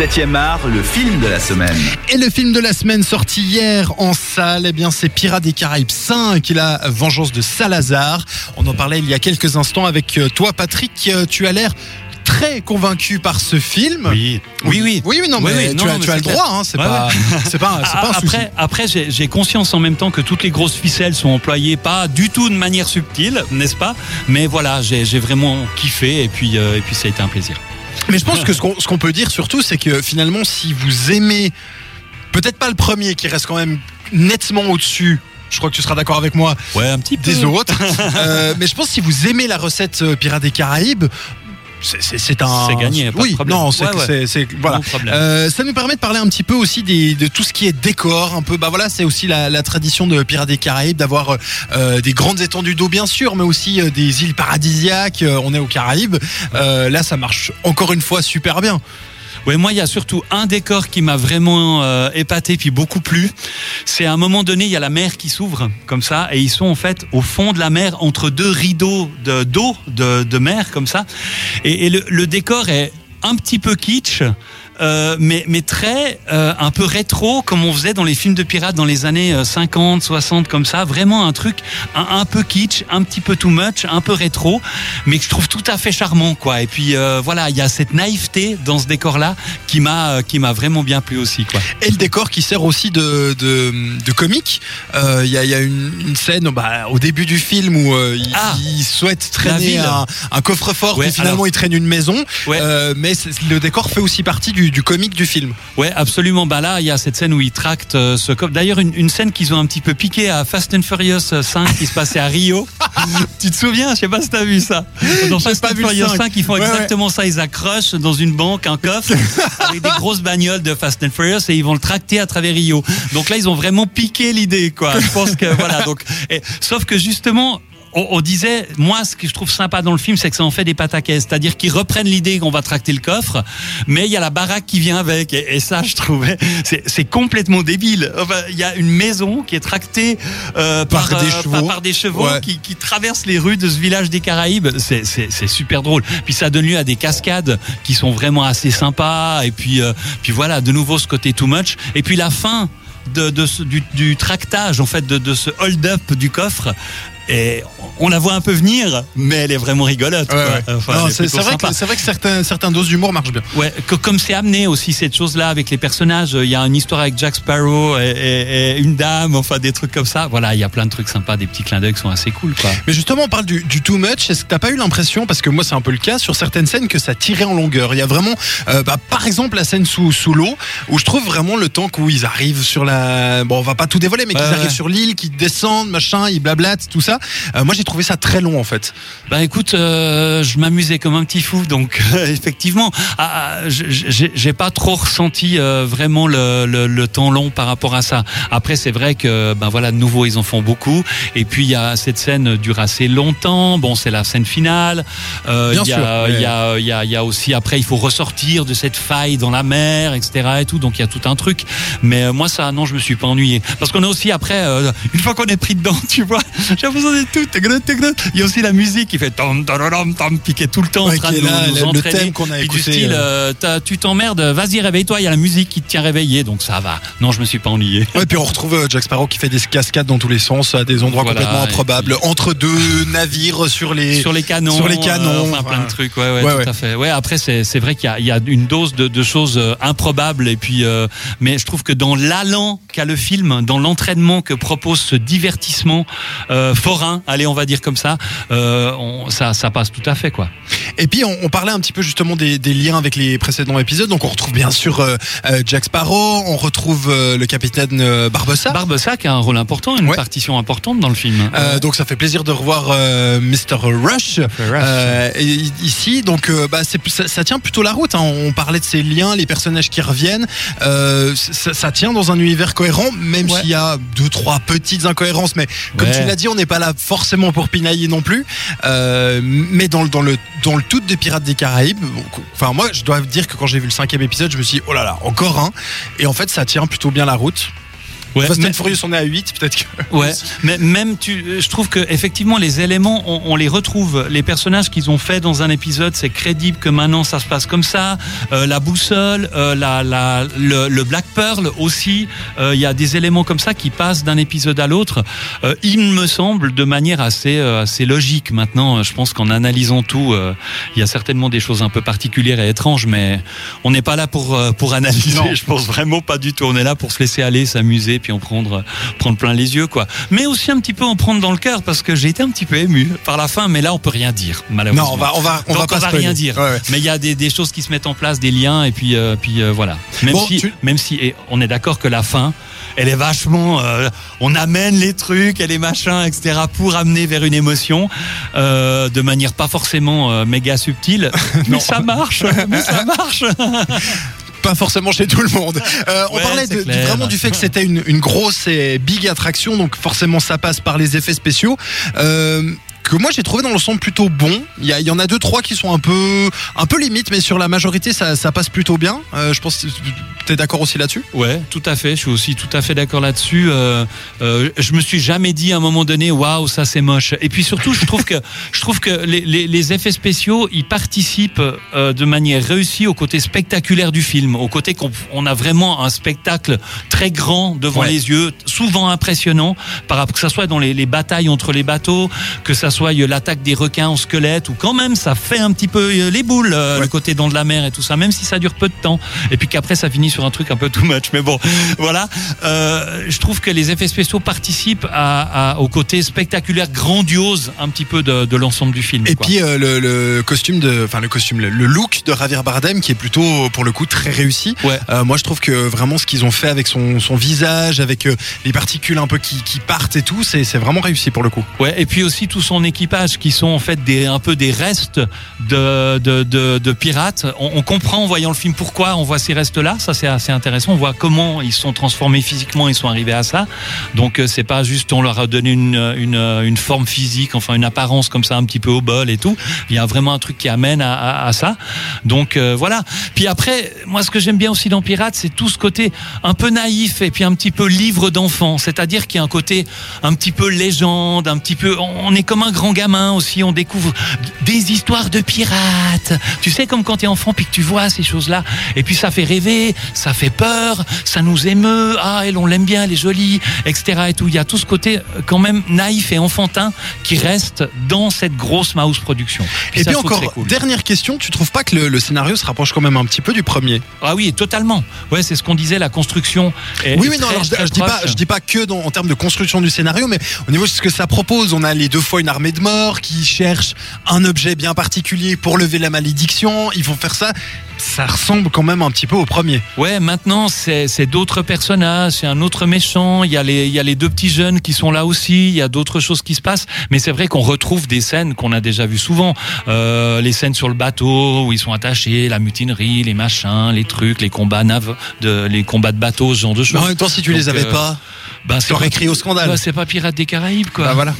7e art, le film de la semaine. Et le film de la semaine sorti hier en salle, eh bien c'est Pirates des Caraïbes 5, la vengeance de Salazar. On en parlait il y a quelques instants avec euh, toi Patrick, Euh, tu as l'air très convaincu par ce film. Oui, oui, oui. Oui, oui, non, Oui, mais oui, tu, non, as, mais tu as le droit, hein, c'est Ouais, pas, ouais. c'est pas, c'est pas un souci. Après, après j'ai conscience en même temps que toutes les grosses ficelles sont employées pas du tout de manière subtile, n'est-ce pas? Mais voilà, j'ai j'ai vraiment kiffé et puis, euh, et puis ça a été un plaisir. Mais je pense que ce qu'on peut dire surtout, c'est que finalement, si vous aimez, peut-être pas le premier qui reste quand même nettement au-dessus, je crois que tu seras d'accord avec moi, Ouais, un petit peu. des autres, euh, mais je pense que si vous aimez la recette euh, Pirates des Caraïbes, c'est- un. C'est gagné, pas Oui, non, c'est Ouais, voilà. Euh, ça nous permet de parler un petit peu aussi des, de tout ce qui est décor, un peu. Bah voilà, c'est aussi la, la tradition de Pirates des Caraïbes d'avoir euh, des grandes étendues d'eau bien sûr, mais aussi euh, des îles paradisiaques. Euh, on est aux Caraïbes. Euh, là, ça marche encore une fois super bien. Ouais, moi, il y a surtout un décor qui m'a vraiment euh, épaté puis beaucoup plu. C'est à un moment donné, il y a la mer qui s'ouvre comme ça, et ils sont en fait au fond de la mer, entre deux rideaux de d'eau de, mer comme ça. Et, le décor est un petit peu kitsch. Euh, mais, mais très euh, un peu rétro comme on faisait dans les films de pirates dans les années euh, 50, 60 comme ça, vraiment un truc un, un peu kitsch, un petit peu too much, un peu rétro, mais que je trouve tout à fait charmant quoi. Et puis euh, voilà, il y a cette naïveté dans ce décor là qui m'a euh, qui m'a vraiment bien plu aussi quoi. Et le décor qui sert aussi de, de, de comique. Euh, Il y, a, il y a une, une scène bah, au début du film où euh, il, Ah, il souhaite traîner un, un coffre-fort, Ouais, finalement alors- il traîne une maison. Ouais. Euh, mais le décor fait aussi partie du, du comique du film. Ouais, absolument. Bah là, il y a cette scène où ils tractent euh, ce coffre. D'ailleurs, une, une scène qu'ils ont un petit peu piqué à Fast and Furious 5 qui se passait à Rio. tu te souviens? Je sais pas si t'as vu ça. Dans Fast pas and Furious 5. 5, ils font Ouais, ouais. exactement ça. Ils accrochent dans une banque un coffre avec des grosses bagnoles de Fast and Furious et ils vont le tracter à travers Rio. Donc là, ils ont vraiment piqué l'idée, quoi. Je pense que voilà. Donc, et- sauf que justement. On, on disait, moi, ce que je trouve sympa dans le film, c'est que ça en fait des pataquès. C'est-à-dire qu'ils reprennent l'idée qu'on va tracter le coffre, mais il y a la baraque qui vient avec. Et, et ça, je trouvais, c'est c'est complètement débile. Enfin, il y a une maison qui est tractée euh, Par par, des euh, chevaux. par, par des chevaux Ouais. qui, qui traversent les rues de ce village des Caraïbes. C'est- C'est c'est super drôle. Puis ça donne lieu à des cascades qui sont vraiment assez sympas. Et puis, euh, puis voilà, de nouveau ce côté too much. Et puis la fin de, de ce- du, du tractage, en fait, de, de ce hold-up du coffre. Et on la voit un peu venir, mais elle est vraiment rigolote. Enfin, est c'est vrai, que- c'est vrai que certains, certains doses d'humour marchent bien. Ouais, que- comme c'est amené aussi cette chose-là avec les personnages, il y a une histoire avec Jack Sparrow et, et- et une dame, enfin des trucs comme ça. Voilà, il y a plein de trucs sympas, des petits clins d'œil qui sont assez cool, quoi. Mais justement, on parle du, du too much. Est-ce que t'as pas eu l'impression, parce que moi c'est un peu le cas, sur certaines scènes que ça tirait en longueur? Il y a vraiment, euh, bah, par exemple, la scène sous, sous l'eau, où je trouve vraiment le temps où ils arrivent sur la. Bon, on va pas tout dévoiler, mais qu'ils Ouais, arrivent ouais. sur l'île, qu'ils descendent, machin, ils blablatent, tout ça. Euh, moi j'ai trouvé ça très long en fait. Bah écoute, euh, je m'amusais comme un petit fou, donc effectivement, ah, ah, j'ai pas trop ressenti euh, vraiment le, le, le temps long par rapport à ça. Après, c'est vrai que ben voilà, de nouveau ils en font beaucoup, et puis il y a cette scène dure assez longtemps. Bon, c'est la scène finale. Euh, Bien il y a- il y a il y a il y a aussi après il faut ressortir de cette faille dans la mer, etc. Et tout, donc il y a tout un truc. Mais euh, moi ça, non, je me suis pas ennuyé, parce qu'on a aussi après, euh, une fois qu'on est pris dedans, tu vois, Il y a aussi la musique qui fait tom tom tom piquer tout le temps Ouais, en train de là, nous, nous le- thème qu'on a écouté, du style, euh. euh, tu t'emmerdes, vas-y réveille-toi, il y a la musique qui te tient réveillé, donc ça va. Non, je me suis pas ennuyé. Ouais, puis on retrouve euh, Jack Sparrow qui fait des cascades dans tous les sens, à des endroits Voilà, complètement improbables, entre deux navires sur les. sur les canons, sur les canons, enfin, plein de trucs, ouais, ouais, Ouais, tout ouais. à fait. Ouais, après c'est vrai qu'il y y a une dose de, de choses improbables et puis, euh, mais je trouve que dans l'allant qu'a le film, dans l'entraînement que propose ce divertissement euh, allez, on va dire comme ça, euh, on- ça, ça passe tout à fait quoi. Et puis on, on parlait un petit peu justement des, des liens avec les précédents épisodes. Donc on retrouve bien sûr euh, euh, Jack Sparrow, on retrouve euh, le capitaine euh, Barbossa. Barbossa qui a un rôle important, une Ouais. partition importante dans le film. Euh, donc ça fait plaisir de revoir euh, Mr Rush, euh, et- ici. Donc euh, bah, ça, ça tient plutôt la route. hein. On parlait de ces liens, les personnages qui reviennent. Euh, ça, ça tient dans un univers cohérent, même Ouais. s'il y a deux trois petites incohérences. Mais comme Ouais. tu l'as dit, on n'est pas là forcément pour pinailler non plus. Euh, mais dans, le- dans le dans le tout des Pirates des Caraïbes, enfin moi je dois dire que quand j'ai vu le cinquième épisode, je me suis dit oh là là encore un. Et en fait ça tient plutôt bien la route. Ouais, Fast and Furious, on est à 8, peut-être que. Ouais, mais même tu, je trouve que effectivement les éléments, on, on les retrouve. Les personnages qu'ils ont fait dans un épisode, c'est crédible que maintenant ça se passe comme ça. Euh, la boussole, euh, la, la, le, le Black Pearl aussi. euh, Il y a des éléments comme ça qui passent d'un épisode à l'autre. Euh, il me semble de manière assez euh, assez logique. Maintenant, je pense qu'en analysant tout, euh, il y a certainement des choses un peu particulières et étranges, mais on n'est pas là pour euh, pour analyser. Non. Je pense vraiment pas du tout. On est là pour se laisser aller, s'amuser, puis en prendre prendre plein les yeux, quoi. Mais aussi un petit peu en prendre dans le cœur, parce que j'ai été un petit peu ému par la fin. Mais là, on peut rien dire, malheureusement. Non, on va, on va, on Donc va pas on va spoiler. rien dire. Ouais, ouais. Mais il y a des, des choses qui se mettent en place, des liens, et puis, euh, puis euh, voilà. Même Bon, si, tu- même si, et on est d'accord que la fin, elle est vachement, euh, on amène les trucs et les machins, etc., pour amener vers une émotion, euh, de manière pas forcément euh, méga subtile, mais ça marche, mais ça marche. Pas forcément chez tout le monde. Euh, on Ouais, parlait de- du- vraiment du fait que c'était une, une grosse et big attraction, donc forcément ça passe par les effets spéciaux. Euh, que moi j'ai trouvé dans l'ensemble plutôt bon. Il y, en a deux trois qui sont un peu un peu limite, mais sur la majorité ça, ça passe plutôt bien. Euh, je pense que t'es d'accord aussi là-dessus? Ouais, tout à fait. Je suis aussi tout à fait d'accord là-dessus. Euh, euh, je me suis jamais dit à un moment donné, waouh, ça c'est moche. Et puis surtout, je trouve que je trouve que les, les, les effets spéciaux, ils participent euh, de manière réussie au côté spectaculaire du film, au côté qu'on on a vraiment un spectacle très grand devant Ouais. les yeux, souvent impressionnant, par que ça soit dans les, les batailles entre les bateaux, que ça soit euh, l'attaque des requins en squelette, ou quand même ça fait un petit peu euh, les boules, euh, Ouais. le côté dans de la mer et tout ça, même si ça dure peu de temps. Et puis qu'après ça finit sur un truc un peu too much. Mais bon, voilà. Euh, je trouve que les effets spéciaux participent à, à- au côté spectaculaire, grandiose, un petit peu de, de l'ensemble du film. Et quoi. puis euh, le, le costume de, enfin le costume, le, look de Javier Bardem qui est plutôt pour le coup très réussi. Ouais. Euh, moi je trouve que vraiment ce qu'ils ont fait avec son, son visage, avec les particules un peu qui, qui partent et tout, c'est c'est vraiment réussi pour le coup. Ouais, et puis aussi tout son équipage qui sont en fait des, un peu des restes de, de, pirates. On, comprend en voyant le film pourquoi on voit ces restes-là. Ça, c'est assez intéressant. On voit comment ils sont transformés physiquement, ils sont arrivés à ça. Donc, euh, c'est pas juste on leur a donné une, forme physique, enfin une apparence comme ça, un petit peu au bol et tout. Il y a vraiment un truc qui amène à ça. Donc, euh, voilà. Puis après, moi, ce que j'aime bien aussi dans Pirates, c'est tout ce côté un peu naïf et puis un petit peu livre d'enfant. C'est-à-dire qu'il y a un côté un petit peu légende, un petit peu. On est comme un grand gamin aussi. On découvre des histoires de pirates. Tu sais, comme quand tu es enfant puis que tu vois ces choses-là. Et puis ça fait rêver, ça fait peur, ça nous émeut. Ah, elle, on l'aime bien, elle est jolie, etc. Et tout. Il y a tout ce côté euh, quand même naïf et enfantin qui reste dans cette grosse mouse production. Et puis encore, cool. dernière question, tu trouves pas que le, le scénario se rapproche quand même un petit peu du premier? Ah oui, totalement. Ouais, c'est ce qu'on disait, la construction. Est, Oui, oui, non, alors je, très je dis pas, proche. je dis pas que dans- en termes de construction du scénario, mais au niveau de ce que ça propose, on a les deux fois une armée de morts qui cherchent un objet bien particulier pour lever la malédiction. Ils vont faire ça. Ça ressemble quand même un petit peu au premier. Ouais, maintenant c'est d'autres personnages, c'est un autre méchant. Il y a les il y a les deux petits jeunes qui sont là aussi. Il y a d'autres choses qui se passent. Mais c'est vrai qu'on retrouve des scènes qu'on a déjà vues souvent. Euh, les scènes sur le bateau où ils sont attachés, la mutinerie, les machins, les trucs, les combats nav, de les combats de bateaux, ce genre de Mais choses. en même temps, si tu Donc, les avais euh, pas, Ben, t'aurais crié au scandale. bah, c'est pas Pirates des Caraïbes quoi. Bah voilà.